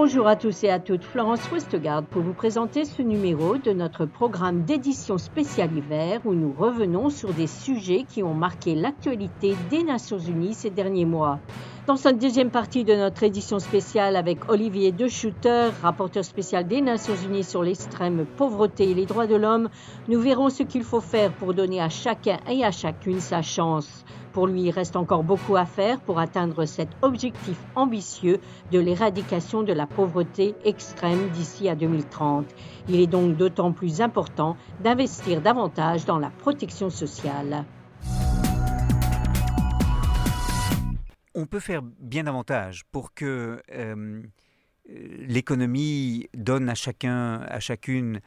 Bonjour à tous et à toutes, Florence Westgard pour vous présenter ce numéro de notre programme d'édition spéciale hiver où nous revenons sur des sujets qui ont marqué l'actualité des Nations Unies ces derniers mois. Dans cette deuxième partie de notre édition spéciale avec Olivier De Schutter, rapporteur spécial des Nations Unies sur l'extrême pauvreté et les droits de l'homme, nous verrons ce qu'il faut faire pour donner à chacun et à chacune sa chance. Pour lui, il reste encore beaucoup à faire pour atteindre cet objectif ambitieux de l'éradication de la pauvreté extrême d'ici à 2030. Il est donc d'autant plus important d'investir davantage dans la protection sociale. On peut faire bien davantage pour que euh, l'économie donne à chacun, à chacune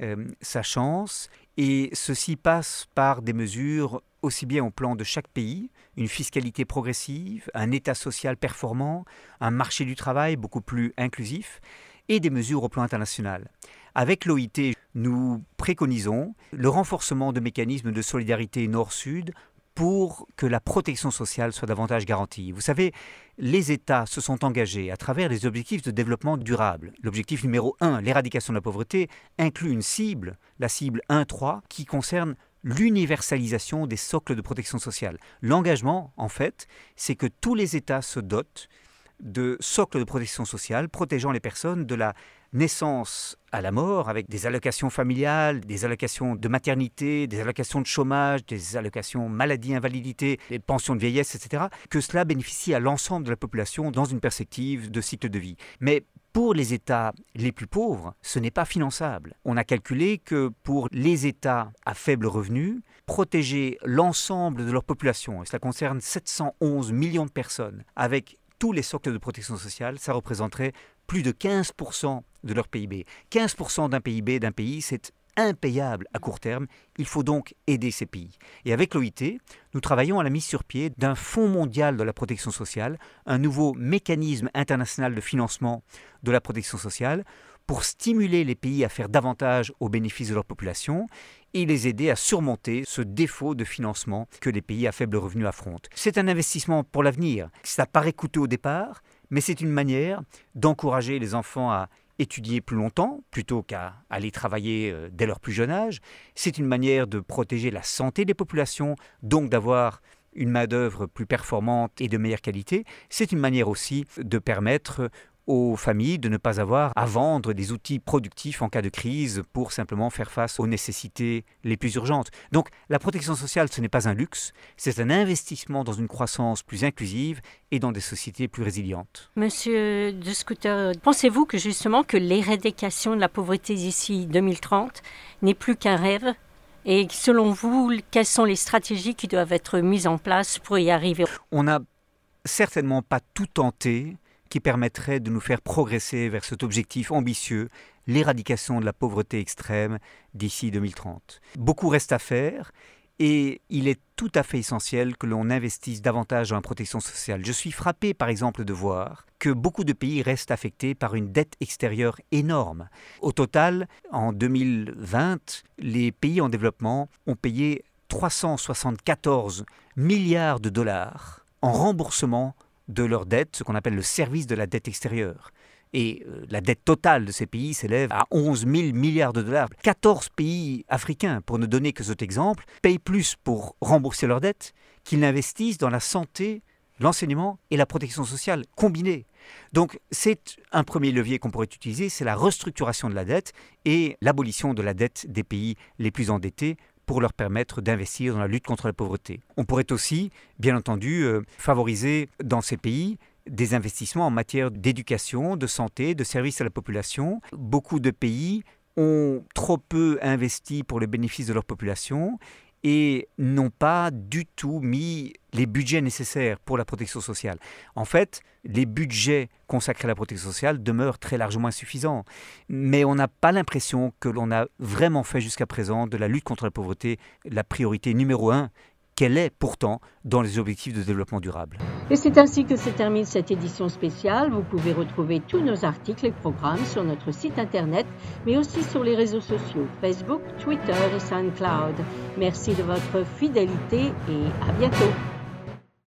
euh, sa chance et ceci passe par des mesures aussi bien au plan de chaque pays, une fiscalité progressive, un État social performant, un marché du travail beaucoup plus inclusif, et des mesures au plan international. Avec l'OIT, nous préconisons le renforcement de mécanismes de solidarité nord-sud pour que la protection sociale soit davantage garantie. Vous savez, les États se sont engagés à travers les objectifs de développement durable. L'objectif numéro 1, l'éradication de la pauvreté, inclut une cible, la cible 1.3, qui concerne l'universalisation des socles de protection sociale. L'engagement, en fait, c'est que tous les États se dotent de socles de protection sociale protégeant les personnes de la naissance à la mort, avec des allocations familiales, des allocations de maternité, des allocations de chômage, des allocations maladie, invalidité, des pensions de vieillesse, etc., que cela bénéficie à l'ensemble de la population dans une perspective de cycle de vie. Mais pour les États les plus pauvres, ce n'est pas finançable. On a calculé que pour les États à faible revenu, protéger l'ensemble de leur population, et cela concerne 711 millions de personnes, avec tous les socles de protection sociale, ça représenterait plus de 15% de leur PIB. 15% d'un PIB d'un pays, c'est impayable à court terme. Il faut donc aider ces pays. Et avec l'OIT, nous travaillons à la mise sur pied d'un Fonds mondial de la protection sociale, un nouveau mécanisme international de financement de la protection sociale pour stimuler les pays à faire davantage au bénéfice de leur population et les aider à surmonter ce défaut de financement que les pays à faible revenu affrontent. C'est un investissement pour l'avenir. Ça paraît coûteux au départ, mais c'est une manière d'encourager les enfants à étudier plus longtemps plutôt qu'à aller travailler euh, dès leur plus jeune âge. C'est une manière de protéger la santé des populations, donc d'avoir une main-d'œuvre plus performante et de meilleure qualité. C'est une manière aussi de permettre aux familles de ne pas avoir à vendre des outils productifs en cas de crise pour simplement faire face aux nécessités les plus urgentes. Donc la protection sociale, ce n'est pas un luxe, c'est un investissement dans une croissance plus inclusive et dans des sociétés plus résilientes. Monsieur de Scooter, pensez-vous que justement que l'éradication de la pauvreté d'ici 2030 n'est plus qu'un rêve? Et selon vous, quelles sont les stratégies qui doivent être mises en place pour y arriver? On n'a certainement pas tout tenté qui permettrait de nous faire progresser vers cet objectif ambitieux, l'éradication de la pauvreté extrême d'ici 2030. Beaucoup reste à faire et il est tout à fait essentiel que l'on investisse davantage dans la protection sociale. Je suis frappé par exemple de voir que beaucoup de pays restent affectés par une dette extérieure énorme. Au total, en 2020, les pays en développement ont payé 374 milliards de dollars en remboursement de leur dette, ce qu'on appelle le service de la dette extérieure. Et euh, la dette totale de ces pays s'élève à 11 000 milliards de dollars. 14 pays africains, pour ne donner que cet exemple, payent plus pour rembourser leur dette qu'ils n'investissent dans la santé, l'enseignement et la protection sociale combinée. Donc c'est un premier levier qu'on pourrait utiliser, c'est la restructuration de la dette et l'abolition de la dette des pays les plus endettés pour leur permettre d'investir dans la lutte contre la pauvreté. On pourrait aussi, bien entendu, euh, favoriser dans ces pays des investissements en matière d'éducation, de santé, de services à la population. Beaucoup de pays ont trop peu investi pour le bénéfice de leur population et n'ont pas du tout mis les budgets nécessaires pour la protection sociale. En fait, les budgets consacrés à la protection sociale demeurent très largement insuffisants. Mais on n'a pas l'impression que l'on a vraiment fait jusqu'à présent de la lutte contre la pauvreté la priorité numéro un qu'elle est pourtant dans les objectifs de développement durable. Et c'est ainsi que se termine cette édition spéciale. Vous pouvez retrouver tous nos articles et programmes sur notre site internet, mais aussi sur les réseaux sociaux Facebook, Twitter et SoundCloud. Merci de votre fidélité et à bientôt.